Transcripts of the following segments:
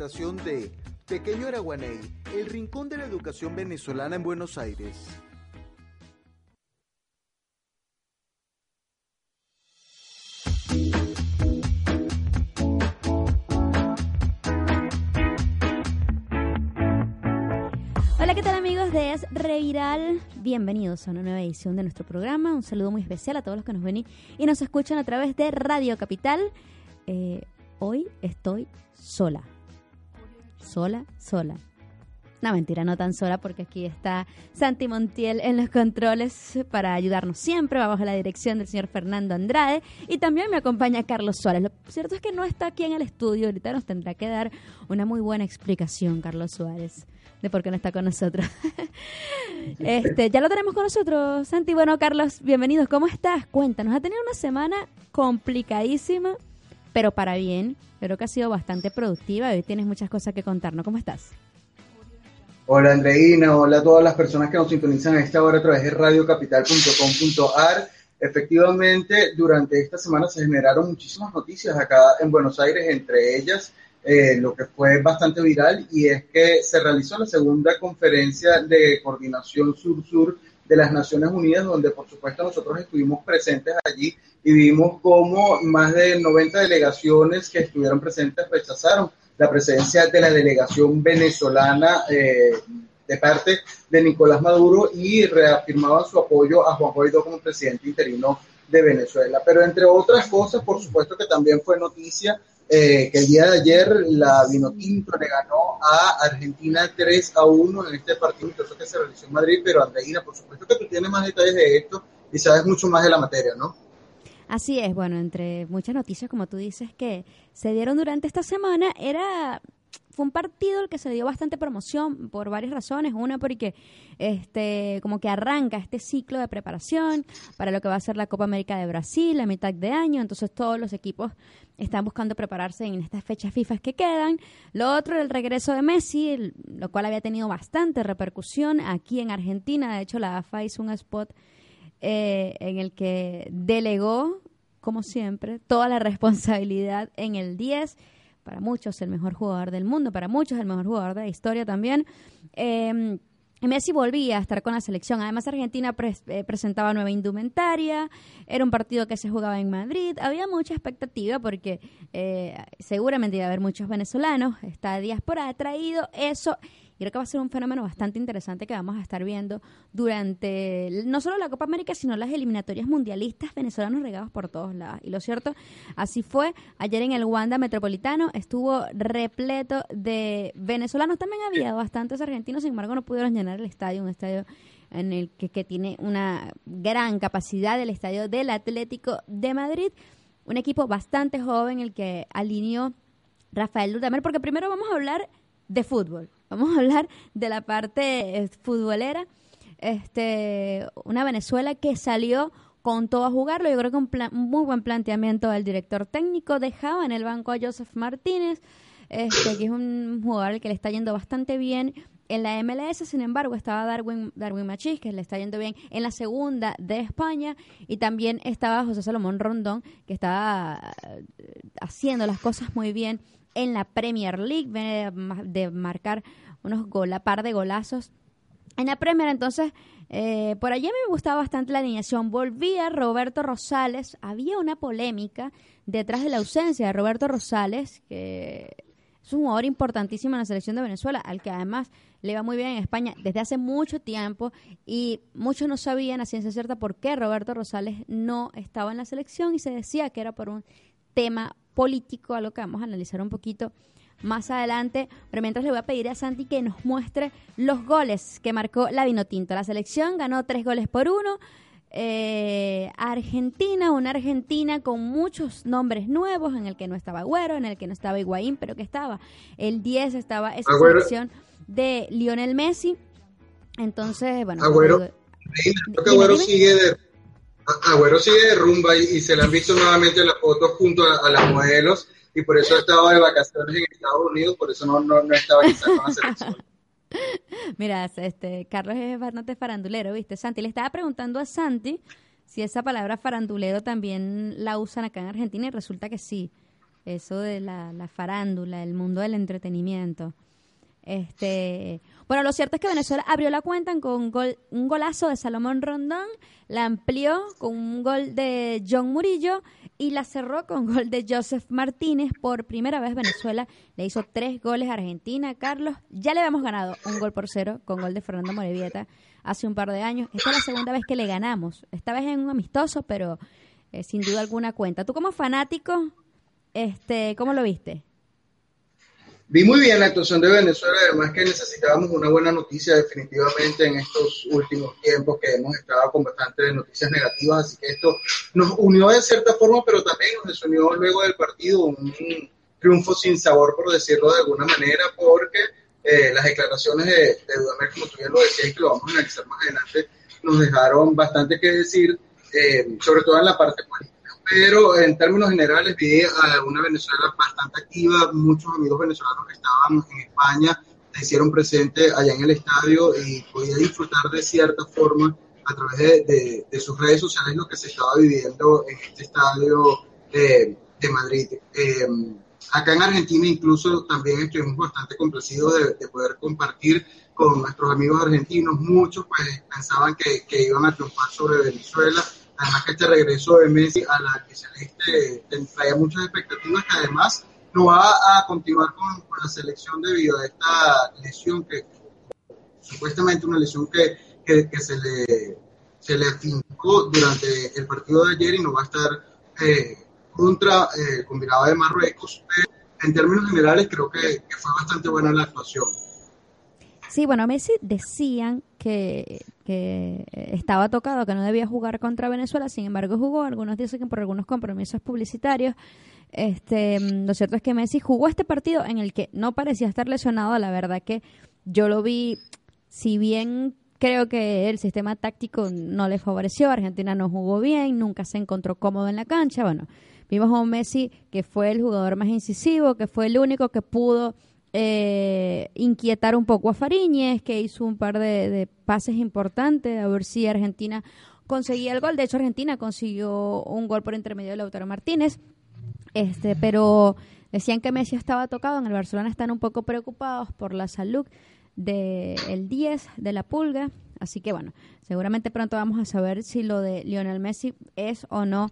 de Pequeño Araguaney, el rincón de la educación venezolana en Buenos Aires. Hola, ¿qué tal amigos de Es Reviral? Bienvenidos a una nueva edición de nuestro programa. Un saludo muy especial a todos los que nos ven y nos escuchan a través de Radio Capital. Eh, hoy estoy sola. Sola, sola. No, mentira, no tan sola porque aquí está Santi Montiel en los controles para ayudarnos siempre. A la dirección del señor Fernando Andrade y también me acompaña Carlos Suárez. Lo cierto es que no está aquí en el estudio. Ahorita nos tendrá que dar una muy buena explicación, Carlos Suárez, de por qué no está con nosotros. este, ya lo tenemos con nosotros, Santi. Bueno, Carlos, bienvenidos. ¿Cómo estás? Cuéntanos. Ha tenido una semana complicadísima, pero para bien. Creo que ha sido bastante productiva y hoy tienes muchas cosas que contarnos. ¿Cómo estás? Hola Andreina, hola a todas las personas que nos sintonizan a esta hora a través de radiocapital.com.ar. Efectivamente, durante esta semana se generaron muchísimas noticias acá en Buenos Aires, entre ellas eh, lo que fue bastante viral y es que se realizó la segunda conferencia de coordinación sur-sur de las Naciones Unidas, donde por supuesto nosotros estuvimos presentes allí y vimos cómo más de 90 delegaciones que estuvieron presentes rechazaron la presencia de la delegación venezolana eh, de parte de Nicolás Maduro y reafirmaban su apoyo a Juan Guaidó como presidente interino de Venezuela. Pero entre otras cosas, por supuesto que también fue noticia eh, que el día de ayer la Vinotinto le ganó a Argentina 3 a 1 en este partido que se realizó en Madrid, pero Andreina, por supuesto que tú tienes más detalles de esto y sabes mucho más de la materia, ¿no? Así es, bueno, entre muchas noticias, como tú dices, que se dieron durante esta semana, era un partido el que se dio bastante promoción por varias razones. Una porque este como que arranca este ciclo de preparación para lo que va a ser la Copa América de Brasil a mitad de año. Entonces todos los equipos están buscando prepararse en estas fechas FIFA que quedan. Lo otro, el regreso de Messi, lo cual había tenido bastante repercusión aquí en Argentina. De hecho, la AFA hizo un spot eh, en el que delegó, como siempre, toda la responsabilidad en el 10. Para muchos el mejor jugador del mundo, para muchos el mejor jugador de la historia también. Eh, Messi volvía a estar con la selección. Además, Argentina eh, presentaba nueva indumentaria. Era un partido que se jugaba en Madrid. Había mucha expectativa porque eh, seguramente iba a haber muchos venezolanos. Esta diáspora ha traído eso creo que va a ser un fenómeno bastante interesante que vamos a estar viendo durante no solo la Copa América, sino las eliminatorias mundialistas venezolanos regados por todos lados. Y lo cierto, así fue. Ayer en el Wanda Metropolitano estuvo repleto de venezolanos. También había bastantes argentinos, sin embargo, no pudieron llenar el estadio, un estadio en el que, que tiene una gran capacidad, el estadio del Atlético de Madrid. Un equipo bastante joven, el que alineó Rafael Dudamel, porque primero vamos a hablar de fútbol. Vamos a hablar de la parte eh, futbolera. Este, una Venezuela que salió con todo a jugarlo. Yo creo que un, muy buen planteamiento del director técnico. Dejaba en el banco a Joseph Martínez, este, que es un jugador que le está yendo bastante bien. En la MLS, sin embargo, estaba Darwin, Darwin Machís, que le está yendo bien en la segunda de España. Y también estaba José Salomón Rondón, que estaba eh, haciendo las cosas muy bien en la Premier League, viene de marcar unos gol, par de golazos en la Premier. Entonces, eh, por allí me gustaba bastante la alineación. Volvía Roberto Rosales. Había una polémica detrás de la ausencia de Roberto Rosales, que es un jugador importantísimo en la selección de Venezuela, al que además le va muy bien en España desde hace mucho tiempo y muchos no sabían a ciencia cierta por qué Roberto Rosales no estaba en la selección y se decía que era por un tema político, a lo que vamos a analizar un poquito más adelante. Pero mientras le voy a pedir a Santi que nos muestre los goles que marcó la Vinotinto. La selección ganó tres goles por uno. Eh, Argentina, una Argentina con muchos nombres nuevos, en el que no estaba Agüero, en el que no estaba Higuaín, pero que estaba el 10, estaba esa selección de Lionel Messi. Entonces, bueno. Agüero, Agüero sigue de Agüero sigue de rumba y, se le han visto nuevamente las fotos junto a, las modelos y por eso estaba de vacaciones en Estados Unidos, por eso no, no, no estaba en la selección. Mira, este, Carlos es bastante farandulero, ¿viste? Santi, le estaba preguntando a Santi si esa palabra farandulero también la usan acá en Argentina y resulta que sí. eso de la, la farándula, el mundo del entretenimiento. Este, bueno, lo cierto es que Venezuela abrió la cuenta con un golazo de Salomón Rondón, la amplió con un gol de John Murillo y la cerró con gol de Joseph Martínez. Por primera vez Venezuela le hizo tres goles a Argentina. Carlos, ya le habíamos ganado un gol por cero con gol de Fernando Morevieta hace un par de años. Esta es la segunda vez que le ganamos. Esta vez en un amistoso, pero eh, sin duda alguna cuenta. Tú como fanático, este, ¿cómo lo viste? Vi muy bien la actuación de Venezuela, además que necesitábamos una buena noticia definitivamente en estos últimos tiempos que hemos estado con bastantes noticias negativas, así que esto nos unió de cierta forma, pero también nos desunió luego del partido un triunfo sin sabor, por decirlo de alguna manera, porque eh, las declaraciones de, de Dudamel, como tú ya lo decías y que lo vamos a analizar más adelante, nos dejaron bastante que decir, eh, sobre todo en la parte política pero en términos generales vi a una Venezuela bastante activa, muchos amigos venezolanos que estaban en España se hicieron presentes allá en el estadio y podía disfrutar de cierta forma a través de, sus redes sociales lo que se estaba viviendo en este estadio de, Madrid. Eh, acá en Argentina incluso también estuvimos bastante complacidos de, poder compartir con nuestros amigos argentinos. Muchos pues pensaban que, que iban a triunfar sobre Venezuela Además que este regreso de Messi a la que Celeste trae muchas expectativas que además no va a continuar con, la selección debido a esta lesión que supuestamente una lesión que, que, se le se le afincó durante el partido de ayer y no va a estar eh, contra eh, combinado de Marruecos. Pero en términos generales creo que fue bastante buena la actuación. Sí, bueno, Messi decían que, que, estaba tocado, que no debía jugar contra Venezuela, sin embargo jugó, algunos dicen que por algunos compromisos publicitarios. Este, lo cierto es que Messi jugó este partido en el que no parecía estar lesionado, la verdad que yo lo vi, si bien creo que el sistema táctico no le favoreció, Argentina no jugó bien, nunca se encontró cómodo en la cancha, bueno, vimos a un Messi que fue el jugador más incisivo, que fue el único que pudo eh, inquietar un poco a Fariñez, que hizo un par de, pases importantes, a ver si Argentina conseguía el gol. De hecho, Argentina consiguió un gol por intermedio de Lautaro Martínez. Este, pero decían que Messi estaba tocado. En el Barcelona están un poco preocupados por la salud del el 10 de la pulga. Así que bueno, seguramente pronto vamos a saber si lo de Lionel Messi es o no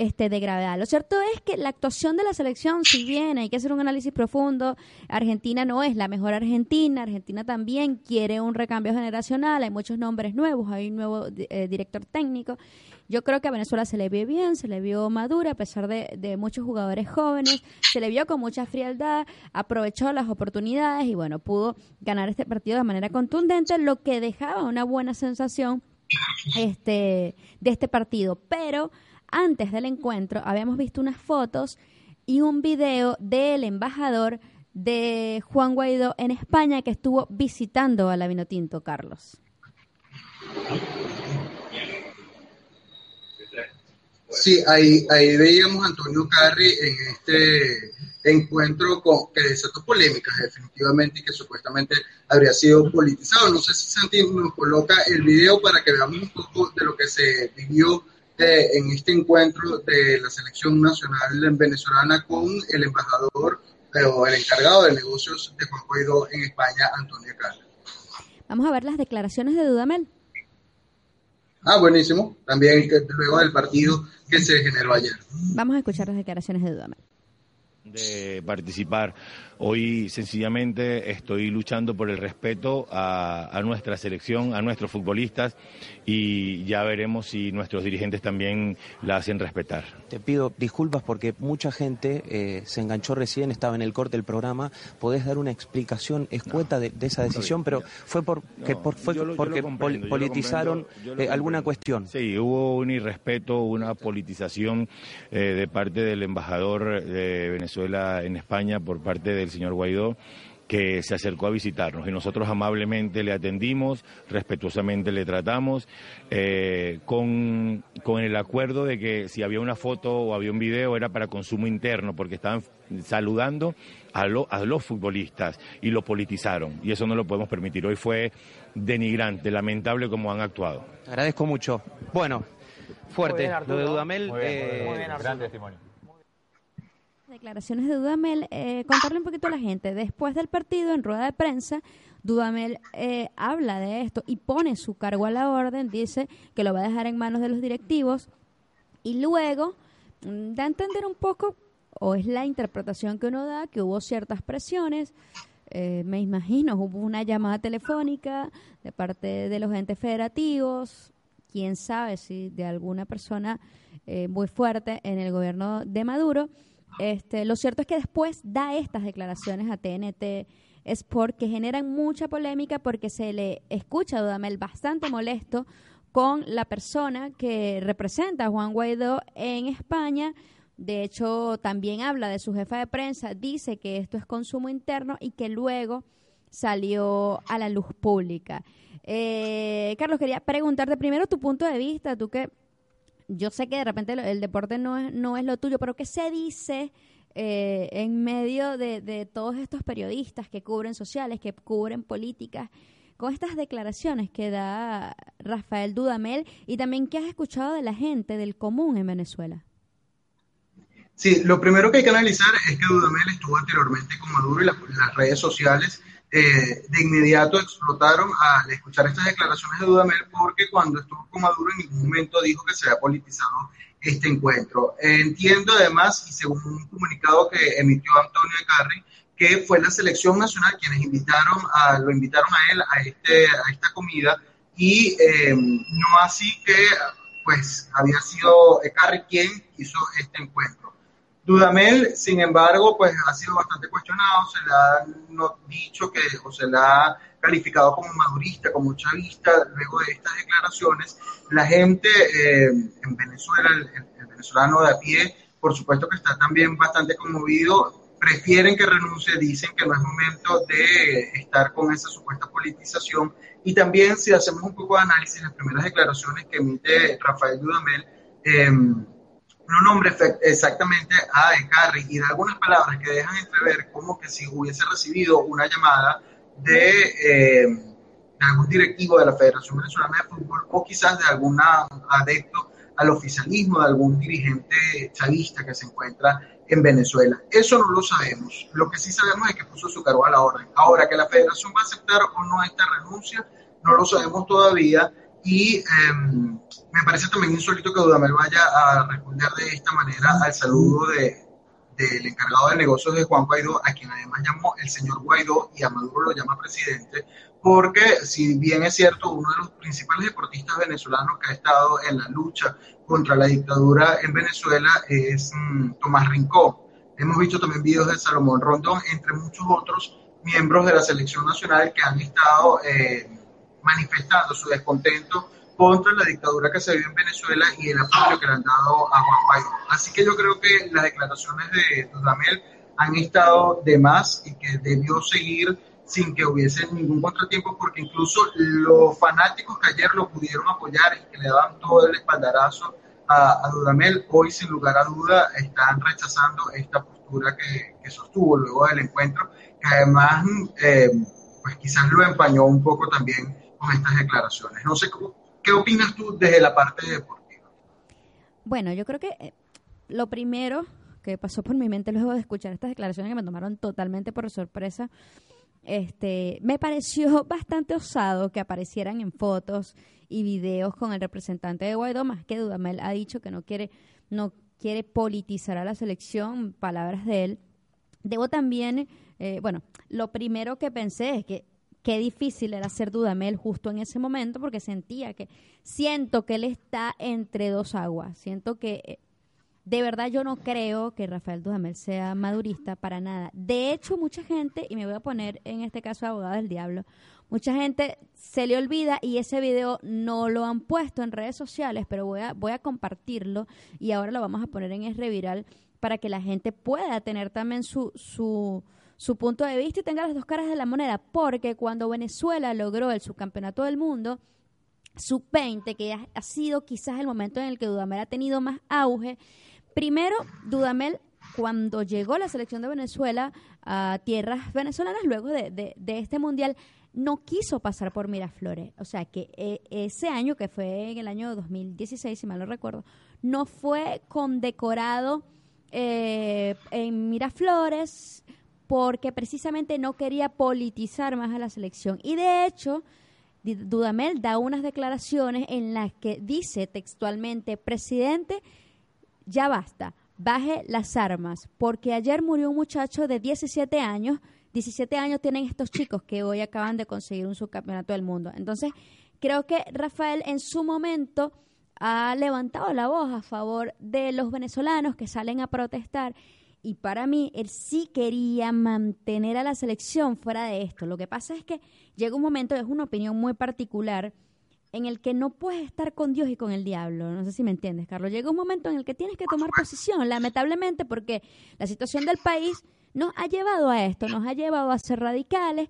este, de gravedad. Lo cierto es que la actuación de la selección, si bien hay que hacer un análisis profundo, Argentina no es la mejor Argentina, Argentina también quiere un recambio generacional, hay muchos nombres nuevos, hay un nuevo eh, director técnico. Yo creo que a Venezuela se le vio bien, se le vio madura a pesar de, de muchos jugadores jóvenes, se le vio con mucha frialdad, aprovechó las oportunidades y bueno, pudo ganar este partido de manera contundente, lo que dejaba una buena sensación este, de este partido. Pero antes del encuentro habíamos visto unas fotos y un video del embajador de Juan Guaidó en España que estuvo visitando a la Vinotinto, Carlos. Sí, ahí, ahí veíamos a Antonio Carri en este encuentro con, que desató polémicas definitivamente y que supuestamente habría sido politizado. No sé si Santi nos coloca el video para que veamos un poco de lo que se vivió en este encuentro de la selección nacional venezolana con el embajador o el encargado de negocios de Juan Guaidó en España, Antonio Carlos. Vamos a ver las declaraciones de Dudamel. Ah, buenísimo. También luego del partido que se generó ayer. Vamos a escuchar las declaraciones de Dudamel. De participar Hoy sencillamente estoy luchando por el respeto a, nuestra selección, a nuestros futbolistas y ya veremos si nuestros dirigentes también la hacen respetar. Te pido disculpas porque mucha gente eh, se enganchó recién, estaba en el corte del programa. ¿Podés dar una explicación escueta de, esa decisión? Pero fue, por, fue porque politizaron eh, alguna cuestión. Sí, hubo un irrespeto, una politización eh, de parte del embajador de Venezuela en España por parte del señor Guaidó que se acercó a visitarnos y nosotros amablemente le atendimos, respetuosamente le tratamos, eh, con, el acuerdo de que si había una foto o había un video era para consumo interno, porque estaban saludando a, a los futbolistas y lo politizaron y eso no lo podemos permitir. Hoy fue denigrante, lamentable como han actuado. agradezco mucho. Bueno, fuerte, lo de Dudamel. Muy bien, eh, gran testimonio. Declaraciones de Dudamel, eh, contarle un poquito a la gente. Después del partido, en rueda de prensa, Dudamel eh, habla de esto y pone su cargo a la orden, dice que lo va a dejar en manos de los directivos y luego mm, da a entender un poco, o es la interpretación que uno da, que hubo ciertas presiones. Eh, me imagino, hubo una llamada telefónica de parte de los entes federativos, quién sabe si de alguna persona eh, muy fuerte en el gobierno de Maduro. Este, lo cierto es que después da estas declaraciones a TNT Sport que generan mucha polémica porque se le escucha a Dudamel bastante molesto con la persona que representa a Juan Guaidó en España. De hecho, también habla de su jefa de prensa, dice que esto es consumo interno y que luego salió a la luz pública. Eh, Carlos, quería preguntarte primero tu punto de vista, tú que yo sé que de repente el deporte no es, no es lo tuyo, pero ¿qué se dice eh, en medio de, todos estos periodistas que cubren sociales, que cubren políticas, con estas declaraciones que da Rafael Dudamel y también qué has escuchado de la gente del común en Venezuela? Sí, lo primero que hay que analizar es que Dudamel estuvo anteriormente con Maduro y las redes sociales eh, de inmediato explotaron al escuchar estas declaraciones de Dudamel porque cuando estuvo con Maduro en ningún momento dijo que se había politizado este encuentro. entiendo además, y según un comunicado que emitió Antonio Carri, que fue la selección nacional quienes invitaron a, lo invitaron a él a, este, a esta comida y eh, no así que pues había sido Carri quien hizo este encuentro. Dudamel, sin embargo, pues ha sido bastante cuestionado, se le ha dicho que, o se le ha calificado como madurista, como chavista, luego de estas declaraciones. La gente eh, en Venezuela, el, venezolano de a pie, por supuesto que está también bastante conmovido, prefieren que renuncie, dicen que no es momento de estar con esa supuesta politización. Y también, si hacemos un poco de análisis, las primeras declaraciones que emite Rafael Dudamel, eh, no nombre exactamente a Carri y de algunas palabras que dejan entrever como que si hubiese recibido una llamada de, eh, de algún directivo de la Federación Venezolana de Fútbol o quizás de algún adepto al oficialismo, de algún dirigente chavista que se encuentra en Venezuela. Eso no lo sabemos. Lo que sí sabemos es que puso su cargo a la orden. Ahora, que la federación va a aceptar o no esta renuncia, no lo sabemos todavía y em, me parece también insólito que Dudamel vaya a responder de esta manera al saludo de, del encargado de negocios de Juan Guaidó, a quien además llamó el señor Guaidó y a Maduro lo llama presidente, porque si bien es cierto, uno de los principales deportistas venezolanos que ha estado en la lucha contra la dictadura en Venezuela es mm, Tomás Rincón. Hemos visto también videos de Salomón Rondón, entre muchos otros miembros de la selección nacional que han estado... Eh, manifestando su descontento contra la dictadura que se vive en Venezuela y el apoyo que le han dado a Juan Guaidó. Así que yo creo que las declaraciones de Dudamel han estado de más y que debió seguir sin que hubiese ningún contratiempo, porque incluso los fanáticos que ayer lo pudieron apoyar y que le daban todo el espaldarazo a, Dudamel, hoy sin lugar a duda están rechazando esta postura que, sostuvo luego del encuentro, que además eh, pues quizás lo empañó un poco también con estas declaraciones. No sé, ¿qué opinas tú desde la parte deportiva? Bueno, yo creo que eh, lo primero que pasó por mi mente luego de escuchar estas declaraciones que me tomaron totalmente por sorpresa, este, me pareció bastante osado que aparecieran en fotos y videos con el representante de Guaidó, más que Dudamel ha dicho que no quiere, no quiere politizar a la selección, palabras de él. Debo también, eh, bueno, lo primero que pensé es que qué difícil era ser Dudamel justo en ese momento porque sentía que siento que él está entre dos aguas. Siento que eh, de verdad yo no creo que Rafael Dudamel sea madurista para nada. De hecho, mucha gente, y me voy a poner en este caso abogado del diablo, mucha gente se le olvida y ese video no lo han puesto en redes sociales, pero voy a, voy a compartirlo y ahora lo vamos a poner en Es Reviral para que la gente pueda tener también su, su su punto de vista y tenga las dos caras de la moneda, porque cuando Venezuela logró el subcampeonato del mundo, sub-20, que ha, sido quizás el momento en el que Dudamel ha tenido más auge, primero Dudamel cuando llegó la selección de Venezuela a tierras venezolanas luego de, de, este mundial, no quiso pasar por Miraflores. O sea que eh, ese año, que fue en el año 2016, si mal no recuerdo, no fue condecorado eh, en Miraflores porque precisamente no quería politizar más a la selección. Y de hecho, Dudamel da unas declaraciones en las que dice textualmente, presidente, ya basta, baje las armas, porque ayer murió un muchacho de 17 años, 17 años tienen estos chicos que hoy acaban de conseguir un subcampeonato del mundo. Entonces, creo que Rafael en su momento ha levantado la voz a favor de los venezolanos que salen a protestar y para mí él sí quería mantener a la selección fuera de esto. Lo que pasa es que llega un momento, es una opinión muy particular, en el que no puedes estar con Dios y con el diablo. No sé si me entiendes, Carlos. Llega un momento en el que tienes que tomar posición, lamentablemente, porque la situación del país nos ha llevado a esto, nos ha llevado a ser radicales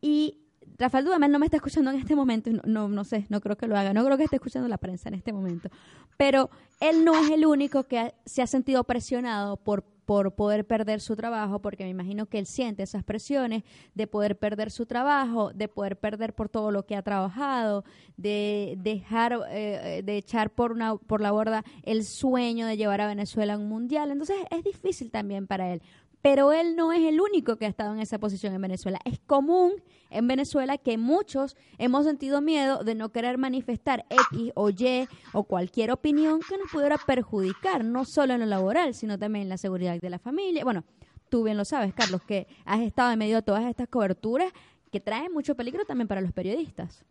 y Rafael Dudamel no me está escuchando en este momento, no, no, no, sé, no creo que lo haga, no creo que esté escuchando la prensa en este momento, pero él no es el único que se ha sentido presionado por por poder perder su trabajo, porque me imagino que él siente esas presiones de poder perder su trabajo, de poder perder por todo lo que ha trabajado, de dejar, eh, de echar por, una, por la borda el sueño de llevar a Venezuela a un mundial. Entonces es difícil también para él. Pero él no es el único que ha estado en esa posición en Venezuela. Es común en Venezuela que muchos hemos sentido miedo de no querer manifestar X o Y o cualquier opinión que nos pudiera perjudicar, no solo en lo laboral, sino también en la seguridad de la familia. Bueno, tú bien lo sabes, Carlos, que has estado en medio de todas estas coberturas que traen mucho peligro también para los periodistas.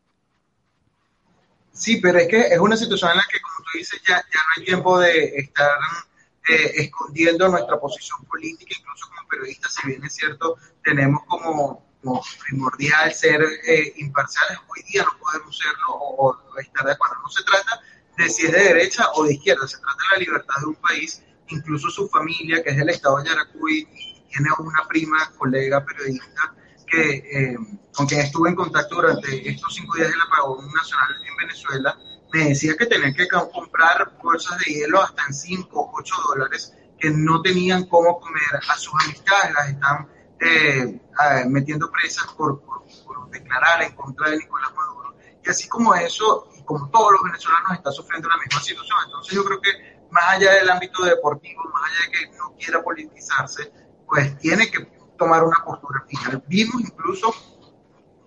Sí, pero es que es una situación en la que, como tú dices, ya, ya no hay tiempo de estar escondiendo nuestra posición política, incluso como periodistas, si bien es cierto, tenemos como, primordial ser eh, imparciales, hoy día no podemos serlo o, estar de acuerdo. No se trata de si es de derecha o de izquierda, se trata de la libertad de un país, incluso su familia, que es el Estado de Yaracuy, tiene una prima, colega periodista, que, eh, con quien estuve en contacto durante estos cinco días del apagón nacional en Venezuela, me decía que tenían que comprar bolsas de hielo hasta en 5 o 8 dólares, que no tenían cómo comer. A sus amistades las están eh, metiendo presas por, declarar en contra de Nicolás Maduro. Y así como eso, y como todos los venezolanos, está sufriendo la misma situación. Entonces yo creo que más allá del ámbito deportivo, más allá de que no quiera politizarse, pues tiene que tomar una postura final. Vimos incluso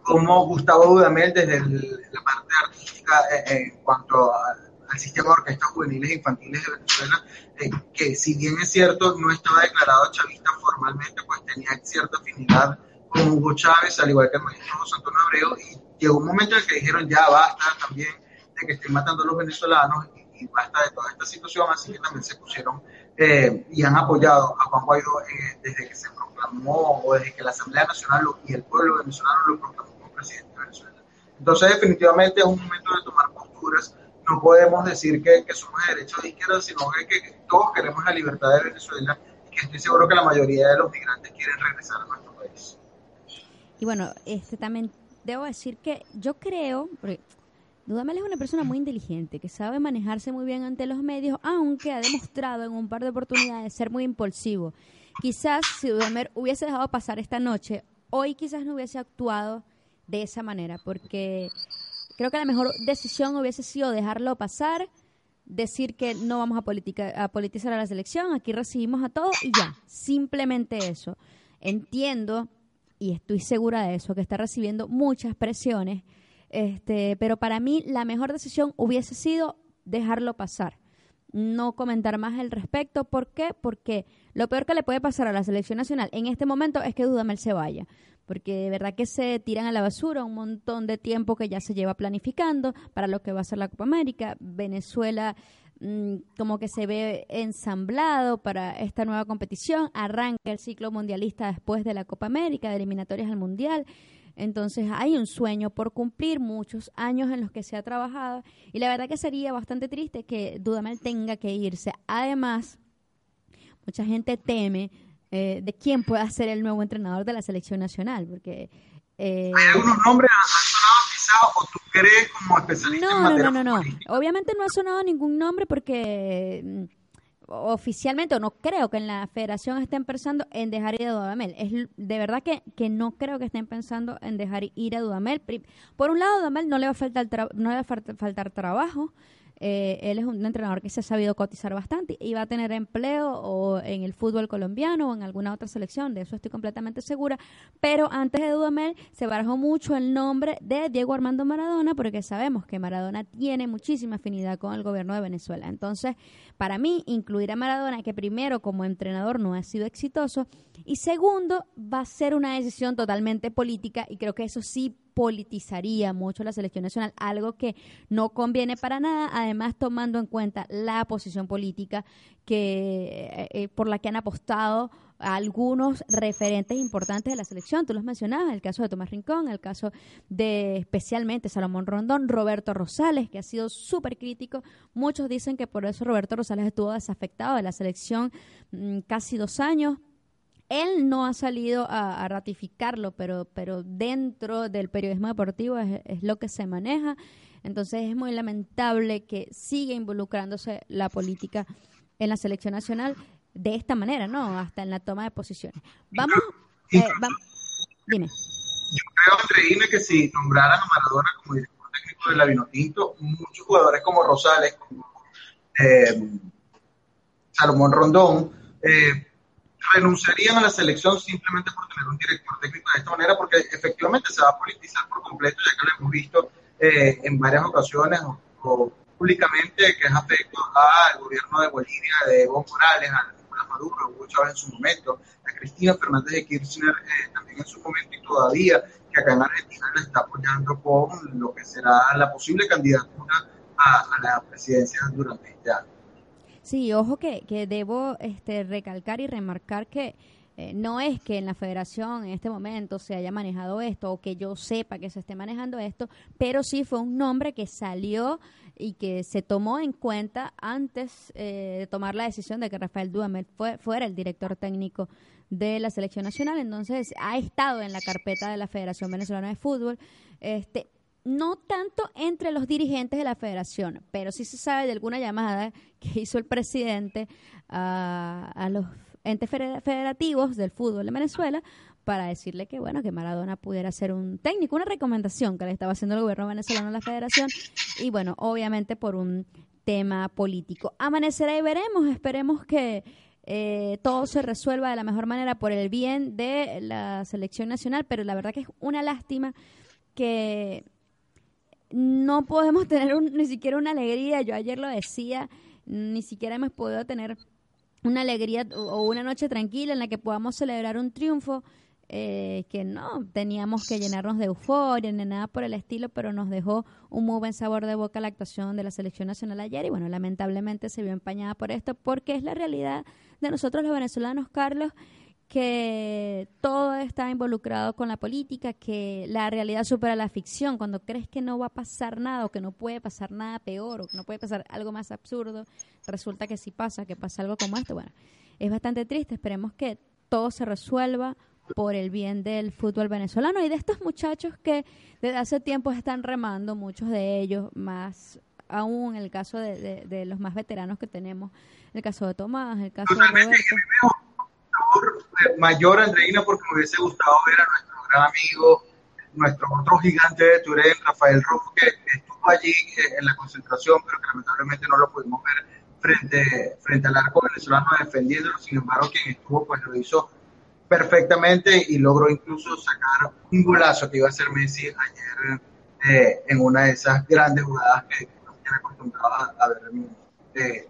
como Gustavo Dudamel desde la parte artística eh, eh, en cuanto al, sistema de orquestas juveniles e infantiles de Venezuela, eh, que si bien es cierto no estaba declarado chavista formalmente, pues tenía cierta afinidad con Hugo Chávez, al igual que el maestro José Antonio Abreu, y llegó un momento en el que dijeron ya basta también de que estén matando a los venezolanos y, basta de toda esta situación, así que también se pusieron y han apoyado a Juan Guaidó desde que se proclamó o desde que la Asamblea Nacional y el pueblo venezolano lo proclamó presidente de Venezuela. Entonces, definitivamente es un momento de tomar posturas. No podemos decir que, somos de derecha o de izquierda, sino que, todos queremos la libertad de Venezuela y que estoy seguro que la mayoría de los migrantes quieren regresar a nuestro país. Y bueno, este también debo decir que yo creo, porque Dudamel es una persona muy inteligente, que sabe manejarse muy bien ante los medios, aunque ha demostrado en un par de oportunidades ser muy impulsivo. Quizás si Dudamel hubiese dejado pasar esta noche, hoy quizás no hubiese actuado de esa manera, porque creo que la mejor decisión hubiese sido dejarlo pasar, decir que no vamos a, a politizar a la selección, aquí recibimos a todos y ya, simplemente eso. Entiendo y estoy segura de eso, que está recibiendo muchas presiones, este, pero para mí la mejor decisión hubiese sido dejarlo pasar, no comentar más al respecto. ¿Por qué? Porque lo peor que le puede pasar a la selección nacional en este momento es que Dudamel se vaya porque de verdad que se tiran a la basura un montón de tiempo que ya se lleva planificando para lo que va a ser la Copa América. Venezuela mm, como que se ve ensamblado para esta nueva competición, arranca el ciclo mundialista después de la Copa América, de eliminatorias al Mundial. Entonces hay un sueño por cumplir, muchos años en los que se ha trabajado y la verdad que sería bastante triste que Dudamel tenga que irse. Además, mucha gente teme eh, de quién pueda ser el nuevo entrenador de la selección nacional, porque... Eh, ¿Hay algunos nombres han sonado quizás o tú crees como especialista no, en No, no, no, no. Obviamente no ha sonado ningún nombre porque mm, oficialmente, o no creo que en la federación estén pensando en dejar ir a Dudamel. Es de verdad que, que no creo que estén pensando en dejar ir a Dudamel. Por un lado, Dudamel no le va a faltar, no le va a faltar trabajo. Eh, él es un entrenador que se ha sabido cotizar bastante y va a tener empleo o en el fútbol colombiano o en alguna otra selección, de eso estoy completamente segura. Pero antes de Dudamel se barajó mucho el nombre de Diego Armando Maradona porque sabemos que Maradona tiene muchísima afinidad con el gobierno de Venezuela. Entonces, para mí, incluir a Maradona, que primero como entrenador no ha sido exitoso, y segundo, va a ser una decisión totalmente política y creo que eso sí politizaría mucho la selección nacional, algo que no conviene para nada, además tomando en cuenta la posición política que eh, eh, por la que han apostado algunos referentes importantes de la selección. Tú los mencionabas, el caso de Tomás Rincón, el caso de especialmente Salomón Rondón, Roberto Rosales, que ha sido súper crítico. Muchos dicen que por eso Roberto Rosales estuvo desafectado de la selección mm, casi dos años él no ha salido a, ratificarlo, pero, pero dentro del periodismo deportivo es, lo que se maneja. Entonces es muy lamentable que siga involucrándose la política en la selección nacional de esta manera, ¿no? Hasta en la toma de posiciones. Vamos, eh, dime. Yo creo, Andreina, que si nombraran a Maradona como director técnico de la Vinotinto, muchos jugadores como Rosales, como eh, Salomón Rondón, eh, renunciarían a la selección simplemente por tener un director técnico de esta manera, porque efectivamente se va a politizar por completo, ya que lo hemos visto eh, en varias ocasiones o, públicamente que es afecto al gobierno de Bolivia, de Evo Morales, a Nicolás Maduro, Hugo Chávez en su momento, a Cristina Fernández de Kirchner eh, también en su momento y todavía que acá en Argentina le está apoyando con lo que será la posible candidatura a, a la presidencia durante este año. Sí, ojo que, que debo este, recalcar y remarcar que eh, no es que en la federación en este momento se haya manejado esto o que yo sepa que se esté manejando esto, pero sí fue un nombre que salió y que se tomó en cuenta antes eh, de tomar la decisión de que Rafael Duhamel fue, fuera el director técnico de la selección nacional. Entonces ha estado en la carpeta de la Federación Venezolana de Fútbol. Este, no tanto entre los dirigentes de la federación, pero sí se sabe de alguna llamada que hizo el presidente a, los entes federativos del fútbol de Venezuela para decirle que bueno que Maradona pudiera ser un técnico, una recomendación que le estaba haciendo el gobierno venezolano a la federación y bueno, obviamente por un tema político. Amanecerá y veremos, esperemos que eh, todo se resuelva de la mejor manera por el bien de la selección nacional, pero la verdad que es una lástima que no podemos tener ni siquiera una alegría. Yo ayer lo decía, ni siquiera hemos podido tener una alegría o una noche tranquila en la que podamos celebrar un triunfo. Eh, que no teníamos que llenarnos de euforia ni nada por el estilo, pero nos dejó un muy buen sabor de boca la actuación de la selección nacional ayer y bueno, lamentablemente se vio empañada por esto porque es la realidad de nosotros los venezolanos, Carlos, que todo está involucrado con la política, que la realidad supera la ficción. Cuando crees que no va a pasar nada o que no puede pasar nada peor o que no puede pasar algo más absurdo, resulta que sí pasa, que pasa algo como esto. Bueno, es bastante triste. Esperemos que todo se resuelva por el bien del fútbol venezolano y de estos muchachos que desde hace tiempo están remando, muchos de ellos, más aún en el caso de, de los más veteranos que tenemos, el caso de Tomás, el caso de Roberto mayor, Andreina, porque me hubiese gustado ver a nuestro gran amigo, nuestro otro gigante de Turén, Rafael Rojo, que estuvo allí eh, en la concentración, pero que lamentablemente no lo pudimos ver frente, frente al arco venezolano defendiéndolo. Sin embargo, quien estuvo, pues lo hizo perfectamente y logró incluso sacar un golazo que iba a ser Messi ayer eh, en una de esas grandes jugadas que nos tiene acostumbrados a ver. Eh,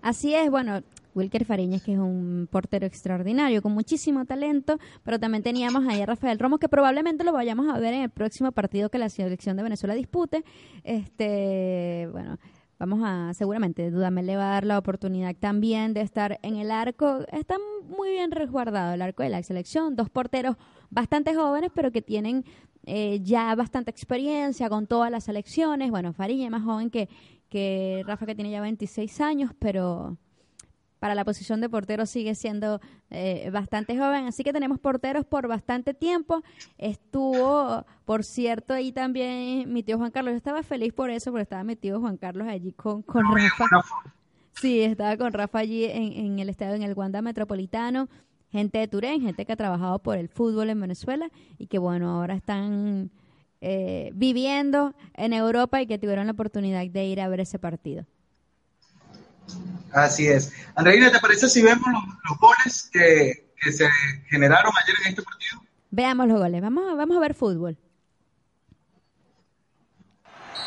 Así es, bueno, Wilker Fariñez, que es un portero extraordinario, con muchísimo talento, pero también teníamos ahí a Rafael Romo, que probablemente lo vayamos a ver en el próximo partido que la selección de Venezuela dispute. Este, bueno, vamos a, seguramente, Dudamel le va a dar la oportunidad también de estar en el arco. Está muy bien resguardado el arco de la selección, dos porteros bastante jóvenes, pero que tienen eh, ya bastante experiencia con todas las selecciones. Bueno, Fariñez más joven que, que Rafa, que tiene ya 26 años, pero para la posición de portero sigue siendo eh, bastante joven. Así que tenemos porteros por bastante tiempo. Estuvo, por cierto, ahí también mi tío Juan Carlos. Yo estaba feliz por eso, porque estaba mi tío Juan Carlos allí con, con Rafa. Sí, estaba con Rafa allí en, en el estadio, en el Wanda Metropolitano. Gente de Turén, gente que ha trabajado por el fútbol en Venezuela y que, bueno, ahora están eh, viviendo en Europa y que tuvieron la oportunidad de ir a ver ese partido. Así es. Andreina, ¿te parece si vemos los, goles que, se generaron ayer en este partido? Veamos los goles. Vamos, vamos a ver fútbol.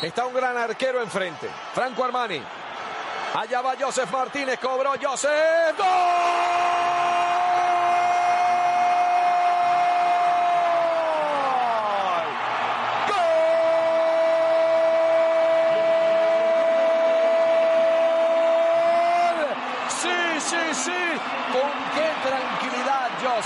Está un gran arquero enfrente. Franco Armani. Allá va Joseph Martínez. Cobró Joseph. ¡Gol!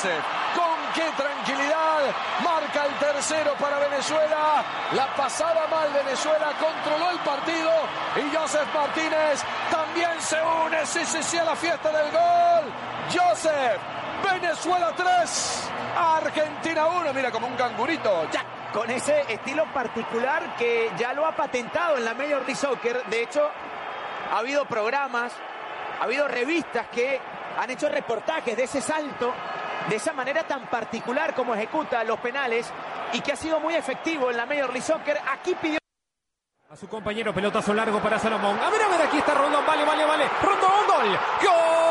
Con qué tranquilidad marca el tercero para Venezuela. La pasaba mal Venezuela, controló el partido y Joseph Martínez también se une, sí, sí, sí, a la fiesta del gol. Joseph, Venezuela 3, Argentina 1, mira como un cangurito. Con ese estilo particular que ya lo ha patentado en la Major League Soccer. De hecho, ha habido programas, ha habido revistas que han hecho reportajes de ese salto de esa manera tan particular como ejecuta los penales y que ha sido muy efectivo en la Major League Soccer. Aquí pidió a su compañero pelotazo largo para Salomón. A ver, a ver, aquí está Rondón, vale, vale, vale. Rondón, gol. ¡Gol!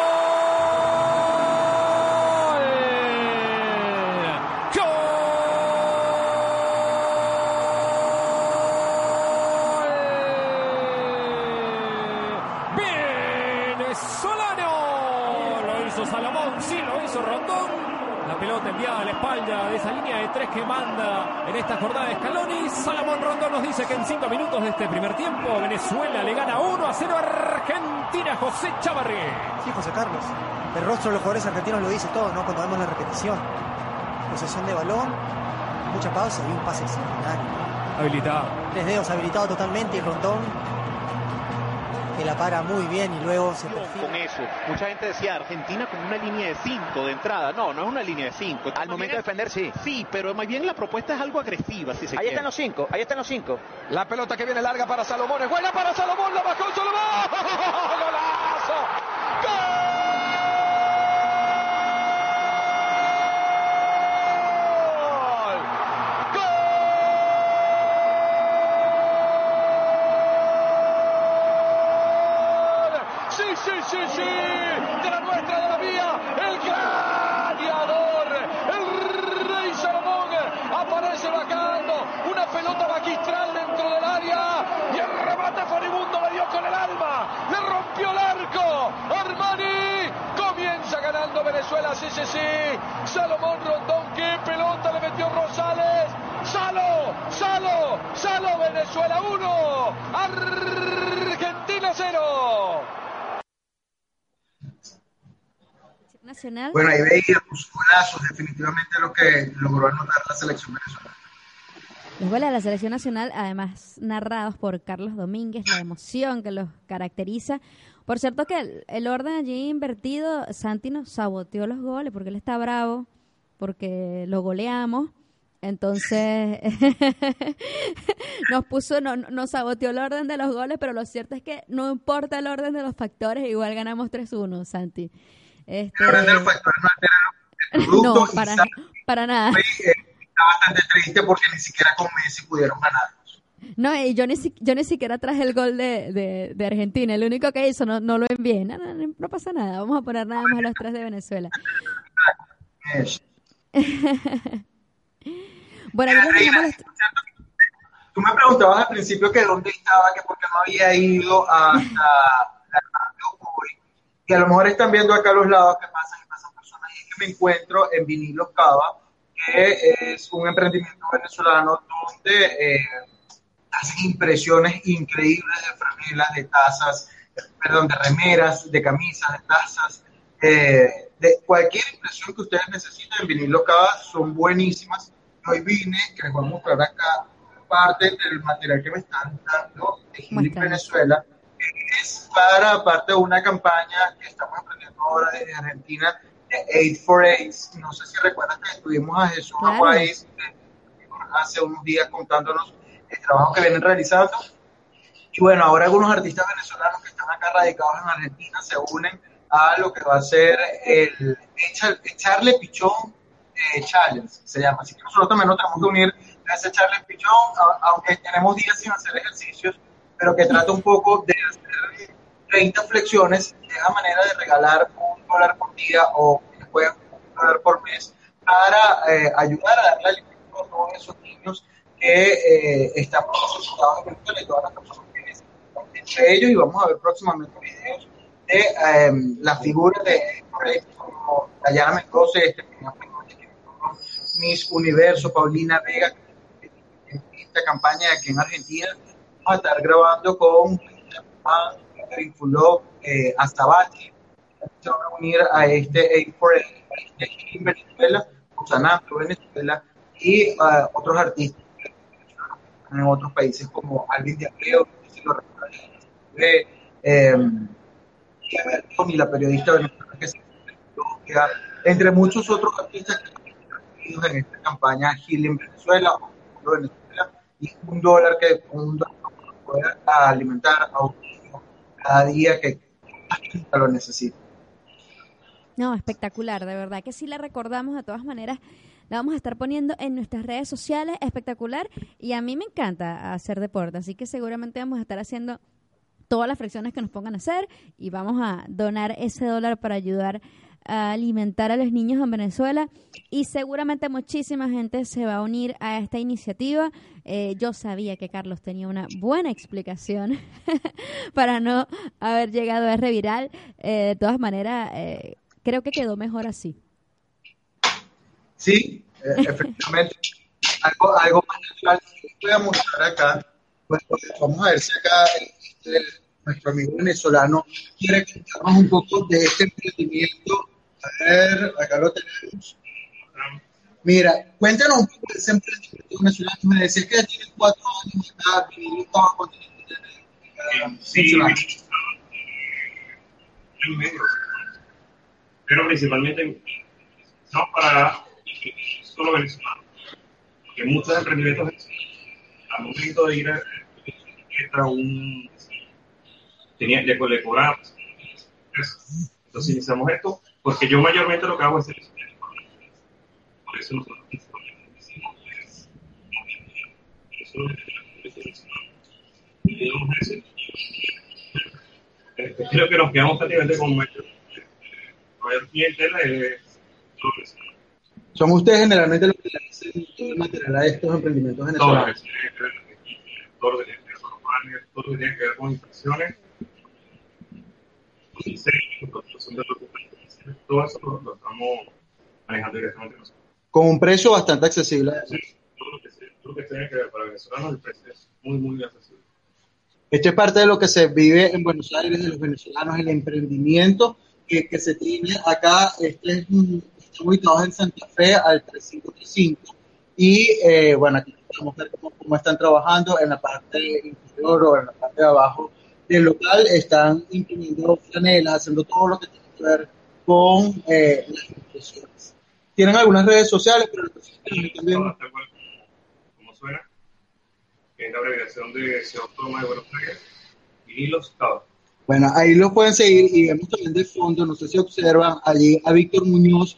Enviada a la espalda de esa línea de tres que manda en esta jornada de Scaloni. Salomón Rondón nos dice que en cinco minutos de este primer tiempo Venezuela le gana 1 a 0 a Argentina. José Chavarri. Sí, José Carlos. El rostro de los jugadores argentinos lo dice todo, ¿no? Cuando vemos la repetición. Posesión de balón, mucha pausa y un pase extraordinario. Habilitado. Tres dedos habilitado totalmente y Rondón que la para muy bien y luego se perfila. Con eso, mucha gente decía Argentina con una línea de 5 de entrada. No, no es una línea de 5. Al momento de defender, sí. Sí, pero más bien la propuesta es algo agresiva, si se Ahí están los 5, ahí están los 5. La pelota que viene larga para Salomón, es buena para Salomón, la bajó Salomón. ¡Golazo! ¡Gol! sí, sí, de la nuestra, de la mía, el gladiador, el rey Salomón, aparece bajando, una pelota magistral dentro del área y el remate furibundo le dio con el alma, le rompió el arco, Armani comienza ganando Venezuela, sí, Salomón Rondón, qué pelota le metió Rosales, Salo, Salo, Salo, Venezuela 1, Argentina 0. Bueno, ahí veíamos golazos, definitivamente lo que logró anotar la selección venezolana. Los goles de la selección nacional, además narrados por Carlos Domínguez, la emoción que los caracteriza. Por cierto que el, orden allí invertido, Santi nos saboteó los goles porque él está bravo, porque lo goleamos. Entonces nos puso, no, nos saboteó el orden de los goles, pero lo cierto es que no importa el orden de los factores, igual ganamos 3-1, Santi. Este... no, para, para nada. Está bastante triste porque ni siquiera con Messi pudieron ganar. No, y yo ni, yo ni siquiera traje el gol de, de, de Argentina. El único que hizo no, no lo envié. No, no, no, pasa nada. Vamos a poner nada más los tres de Venezuela. bueno, Tú me preguntabas al principio que dónde estaba, que por qué no había ido hasta la y a lo mejor están viendo acá a los lados que pasan y pasan personas, y que me encuentro en Vinilos Cava, que es un emprendimiento venezolano donde eh, hacen impresiones increíbles de franelas, de tazas, perdón, de remeras, de camisas, de tazas, eh, de cualquier impresión que ustedes necesiten en Vinilos Cava son buenísimas. Hoy vine, que les voy a mostrar acá parte del material que me están dando de Gil Venezuela, es para parte de una campaña que estamos emprendiendo ahora desde Argentina, de Aid for AIDS. No sé si recuerdan que estuvimos a Jesús claro. Eh, hace unos días contándonos el trabajo que vienen realizando. Y bueno, ahora algunos artistas venezolanos que están acá radicados en Argentina se unen a lo que va a ser el Echarle Pichón eh, Challenge, se llama. Así que nosotros también nos tenemos que unir Gracias, Charles Pichón, aunque tenemos días sin hacer ejercicios, pero que trata un poco de hacer 30 flexiones de esa manera de regalar un dólar por día o puedan un dólar por mes para eh, ayudar a darle alimento a todos esos niños que eh, están necesitados en Venezuela todas las personas que necesitan. Entre ellos, y vamos a ver próximamente videos de eh, las figuras de como Dayana Mendoza, este Miss Universo, Paulina Vega, esta campaña aquí en Argentina. Vamos a estar grabando con Catherine Fulop, eh, Astabati, se van a unir a este A4 en Venezuela, Usanato, Venezuela, y uh, otros artistas en otros países como Alvin de Abreu, de, eh, y la periodista venezolana que se entre muchos otros artistas que en esta campaña Healing Venezuela, Venezuela, y un dólar que un dólar pueda alimentar a un niño cada día que lo necesita. No, espectacular, de verdad que sí la recordamos de todas maneras. La vamos a estar poniendo en nuestras redes sociales, espectacular. Y a mí me encanta hacer deporte, así que seguramente vamos a estar haciendo todas las fracciones que nos pongan a hacer y vamos a donar ese dólar para ayudar a alimentar a los niños en Venezuela y seguramente muchísima gente se va a unir a esta iniciativa. Eh, yo sabía que Carlos tenía una buena explicación para no haber llegado a R viral. Eh, de todas maneras, eh, creo que quedó mejor así. Sí, efectivamente. algo, algo más natural que voy a mostrar acá. Pues, vamos a ver si acá nuestro amigo venezolano quiere contarnos un poco de este emprendimiento a ver, acá lo tenemos. Mira, cuéntanos un poco de ese emprendimiento venezolano. Me decías que ya tienes cuatro años acá viviendo con Sí, en medio. Pero principalmente no para Porque muchos emprendimientos al momento de ir a, un tenía le cobramos. Entonces iniciamos esto porque yo mayormente lo que hago es eso. Por eso nosotros creo que nos quedamos prácticamente con mayor, mayor clientela ¿Son ustedes generalmente los que le hacen todo el material a estos emprendimientos venezolanos? Todo lo que tiene que ver con todo lo que tiene que ver con impresiones, diseño, construcción de documentos todo eso lo, estamos manejando directamente nosotros. Con un precio bastante accesible. Sí, todo lo que, todo lo que tiene que ver para venezolanos, el precio es muy, muy accesible. Esto es parte de lo que se vive en Buenos Aires, de los venezolanos, el emprendimiento que, que se tiene acá. Este es un, ubicado en Santa Fe al 3535. Y eh, bueno, aquí podemos ver cómo, cómo, están trabajando en la parte inferior o en la parte de abajo del local. Están imprimiendo flanelas, haciendo todo lo que tiene que ver con eh, las impresiones. Tienen algunas redes sociales, pero también... ¿Cómo suena? Es la abreviación de Ciudad Autónoma de Buenos Aires y los Estados. Bueno, ahí lo pueden seguir y vemos también de fondo, no sé si observan allí a Víctor Muñoz,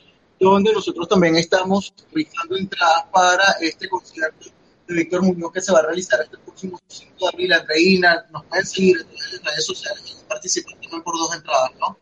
donde nosotros también estamos ubicando entradas para este concierto de Víctor Muñoz que se va a realizar este próximo 5 de abril. Andreina, nos pueden seguir en redes sociales, participar también por dos entradas, ¿no?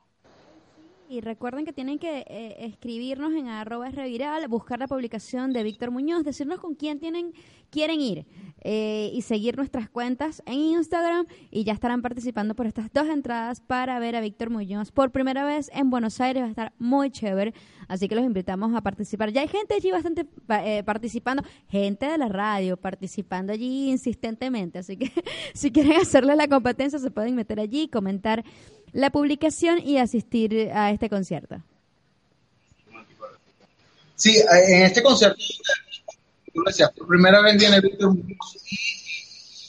Y recuerden que tienen que eh, escribirnos en arroba reviral, buscar la publicación de Víctor Muñoz, decirnos con quién tienen, quieren ir eh, y seguir nuestras cuentas en Instagram y ya estarán participando por estas dos entradas para ver a Víctor Muñoz por primera vez en Buenos Aires. Va a estar muy chévere, así que los invitamos a participar. Ya hay gente allí bastante eh, participando, gente de la radio participando allí insistentemente, así que si quieren hacerle la competencia se pueden meter allí y comentar la publicación y asistir a este concierto. Sí, en este concierto, por primera vez viene Víctor y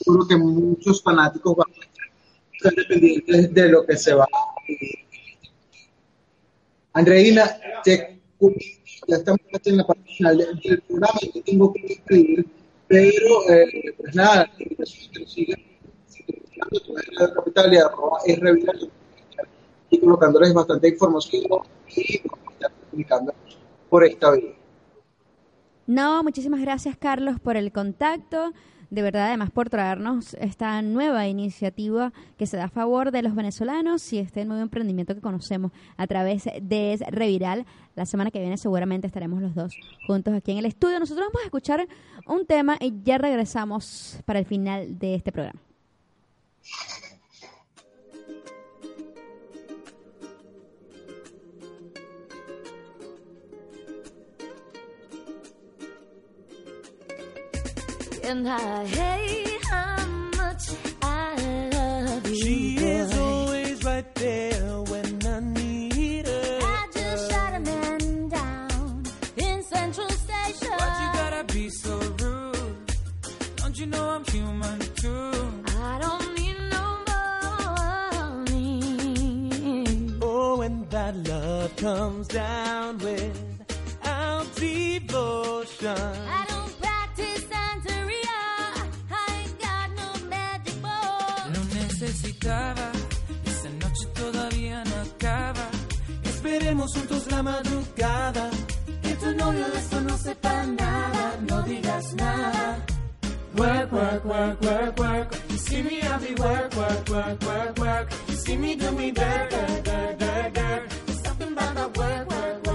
seguro que muchos fanáticos van a estar dependientes de lo que se va a. Andreina, ya estamos en la parte final del programa y tengo que escribir, pero eh, pues nada, sigan capital y arroba y colocándoles bastante información y comunicando por esta vía. No, muchísimas gracias Carlos por el contacto de verdad además por traernos esta nueva iniciativa que se da a favor de los venezolanos y este nuevo emprendimiento que conocemos a través de Reviral. La semana que viene seguramente estaremos los dos juntos aquí en el estudio. Nosotros vamos a escuchar un tema y ya regresamos para el final de este programa. And I hate how much I love you. She boy. is always right there when I need her. I just shot a man down in Central Station. Why'd you gotta be so rude? Don't you know I'm human too? I don't need no money. Oh, when that love comes down without devotion. I Esa noche todavía no acaba. Esperemos juntos la madrugada. Que tu novio de esto no sepa nada. No digas nada. Work, work, work, work, work. You see me, I be work, work, work, work, work. You see me do me dirt, dirt, dirt, dirt, dirt. There's something about that work, work, work.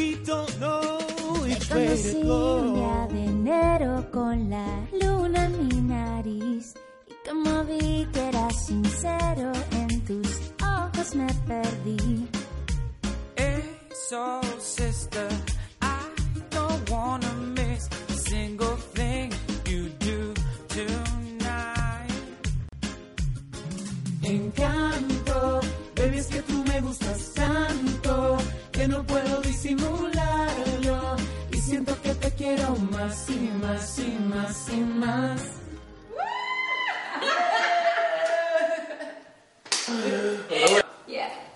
We don't know go. de enero con la luna en mi nariz. Y como vi que eras sincero, en tus ojos me perdí. It's sister. I don't wanna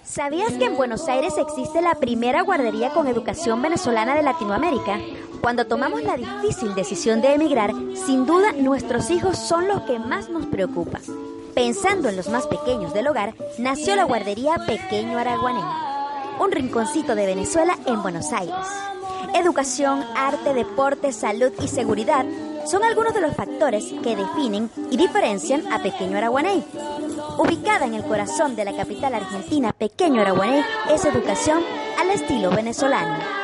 ¿Sabías que en Buenos Aires existe la primera guardería con educación venezolana de Latinoamérica? Cuando tomamos la difícil decisión de emigrar, sin duda nuestros hijos son los que más nos preocupan. Pensando en los más pequeños del hogar, nació la guardería Pequeño Araguané, un rinconcito de Venezuela en Buenos Aires. Educación, arte, deporte, salud y seguridad son algunos de los factores que definen y diferencian a Pequeño Araguané. Ubicada en el corazón de la capital argentina, Pequeño Araguané es educación al estilo venezolano.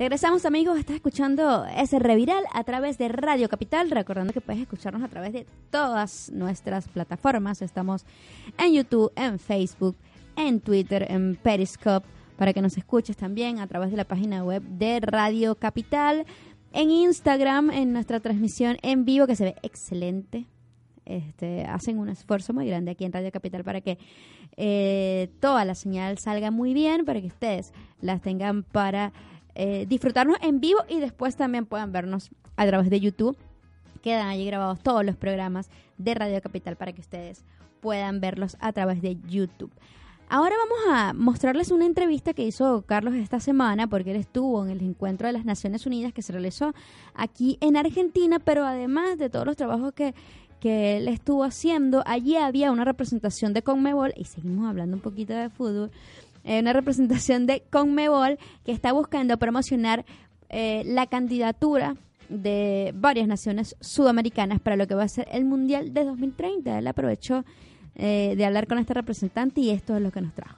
Regresamos amigos, estás escuchando ese reviral a través de Radio Capital, recordando que puedes escucharnos a través de todas nuestras plataformas. Estamos en YouTube, en Facebook, en Twitter, en Periscope, para que nos escuches también a través de la página web de Radio Capital, en Instagram, en nuestra transmisión en vivo que se ve excelente. Este, hacen un esfuerzo muy grande aquí en Radio Capital para que eh, toda la señal salga muy bien, para que ustedes las tengan para eh, disfrutarnos en vivo y después también puedan vernos a través de YouTube. Quedan allí grabados todos los programas de Radio Capital para que ustedes puedan verlos a través de YouTube. Ahora vamos a mostrarles una entrevista que hizo Carlos esta semana, porque él estuvo en el encuentro de las Naciones Unidas que se realizó aquí en Argentina, pero además de todos los trabajos que, que él estuvo haciendo, allí había una representación de Conmebol, y seguimos hablando un poquito de fútbol, eh, una representación de Conmebol que está buscando promocionar eh, la candidatura de varias naciones sudamericanas para lo que va a ser el Mundial de 2030. Él aprovechó eh, de hablar con este representante y esto es lo que nos trajo.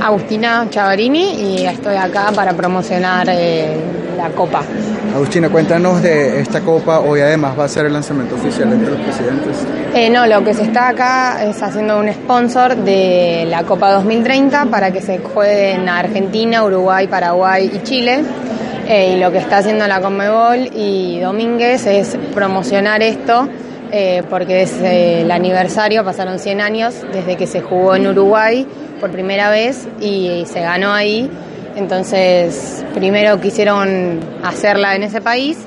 Agustina Chavarini y estoy acá para promocionar eh, la Copa. Agustina, cuéntanos de esta Copa. Hoy además va a ser el lanzamiento oficial entre los presidentes. Eh, no, lo que se está acá es haciendo un sponsor de la Copa 2030 para que se juegue en Argentina, Uruguay, Paraguay y Chile. y lo que está haciendo la Conmebol y Domínguez es promocionar esto eh, porque es eh, el aniversario, pasaron 100 años desde que se jugó en Uruguay por primera vez y, se ganó ahí. Entonces, primero quisieron hacerla en ese país.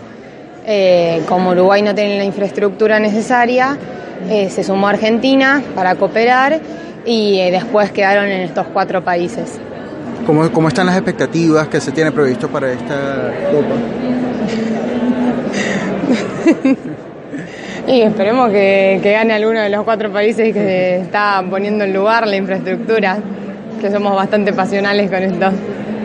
Eh, como Uruguay no tiene la infraestructura necesaria, se sumó Argentina para cooperar y después quedaron en estos cuatro países. ¿Cómo, ¿Cómo están las expectativas que se tiene previsto para esta Copa? Y esperemos que, gane alguno de los cuatro países que se está poniendo en lugar la infraestructura, que somos bastante pasionales con esto.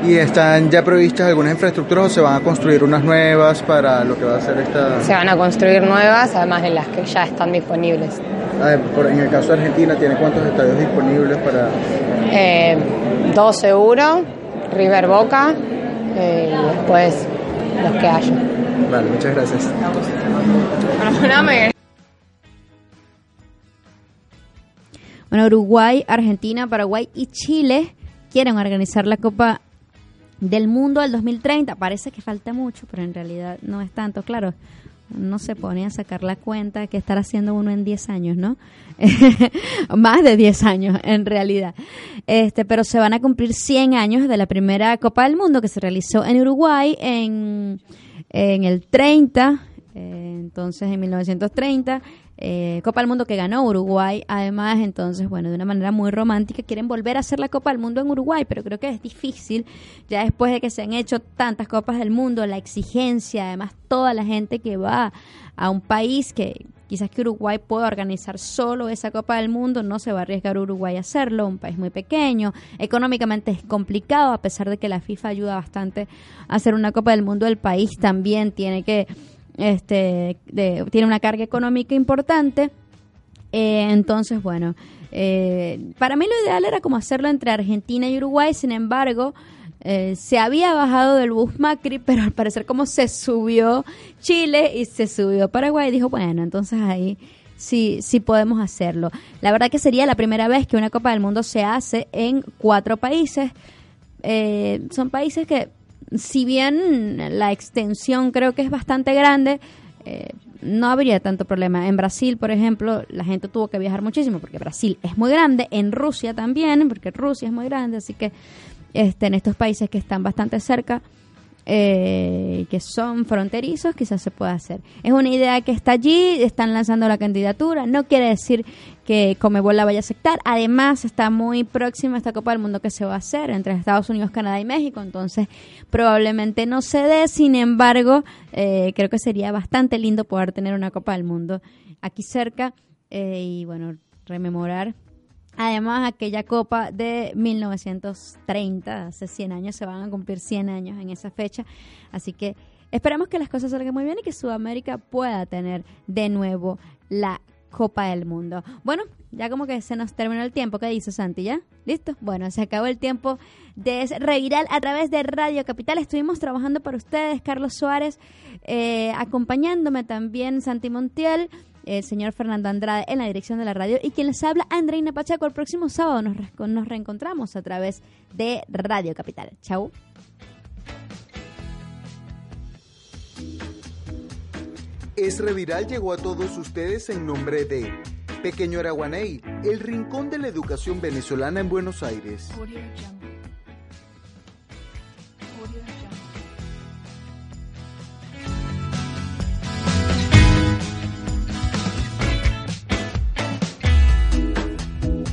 ¿Y están ya previstas algunas infraestructuras o se van a construir unas nuevas para lo que va a ser esta...? Se van a construir nuevas, además de las que ya están disponibles. en el caso de Argentina, ¿tiene cuántos estadios disponibles para...? Eh, dos seguro, River Boca, eh, y después los que haya. Vale, muchas gracias. Bueno, Uruguay, Argentina, Paraguay y Chile quieren organizar la Copa del Mundo del 2030. Parece que falta mucho, pero en realidad no es tanto. Claro, no se pone a sacar la cuenta que estar haciendo uno en 10 años, ¿no? Más de 10 años, en realidad. Este, pero se van a cumplir 100 años de la primera Copa del Mundo que se realizó en Uruguay en, en el 30, eh, entonces en 1930. Eh, Copa del Mundo que ganó Uruguay, además, entonces, bueno, de una manera muy romántica, quieren volver a hacer la Copa del Mundo en Uruguay, pero creo que es difícil, ya después de que se han hecho tantas Copas del Mundo, la exigencia, además, toda la gente que va a un país que quizás que Uruguay pueda organizar solo esa Copa del Mundo, no se va a arriesgar Uruguay a hacerlo, un país muy pequeño, económicamente es complicado, a pesar de que la FIFA ayuda bastante a hacer una Copa del Mundo, el país también tiene que este, tiene una carga económica importante. Eh, entonces, bueno, eh, para mí lo ideal era como hacerlo entre Argentina y Uruguay, sin embargo, eh, se había bajado del bus Macri, pero al parecer como se subió Chile y se subió Paraguay, dijo, bueno, entonces ahí sí, sí podemos hacerlo. La verdad que sería la primera vez que una Copa del Mundo se hace en cuatro países. son países que si bien la extensión creo que es bastante grande, eh, no habría tanto problema. En Brasil, por ejemplo, la gente tuvo que viajar muchísimo porque Brasil es muy grande, en Rusia también, porque Rusia es muy grande, así que este, en estos países que están bastante cerca, eh, que son fronterizos, quizás se pueda hacer. Es una idea que está allí, están lanzando la candidatura, no quiere decir que Comebol la vaya a aceptar. Además, está muy próxima esta Copa del Mundo que se va a hacer entre Estados Unidos, Canadá y México, entonces probablemente no se dé, sin embargo, eh, creo que sería bastante lindo poder tener una Copa del Mundo aquí cerca eh, y bueno, rememorar Además, aquella Copa de 1930, hace 100 años, se van a cumplir 100 años en esa fecha. Así que esperamos que las cosas salgan muy bien y que Sudamérica pueda tener de nuevo la Copa del Mundo. Bueno, ya como que se nos terminó el tiempo. ¿Qué dice Santi? ¿Ya? ¿Listo? Bueno, se acabó el tiempo de Reviral a través de Radio Capital. Estuvimos trabajando para ustedes, Carlos Suárez, eh, acompañándome también Santi Montiel el señor Fernando Andrade en la dirección de la radio y quien les habla, Andreina Pacheco. El próximo sábado nos, nos reencontramos a través de Radio Capital. Chau. Es Reviral llegó a todos ustedes en nombre de Pequeño Araguaney, el rincón de la educación venezolana en Buenos Aires.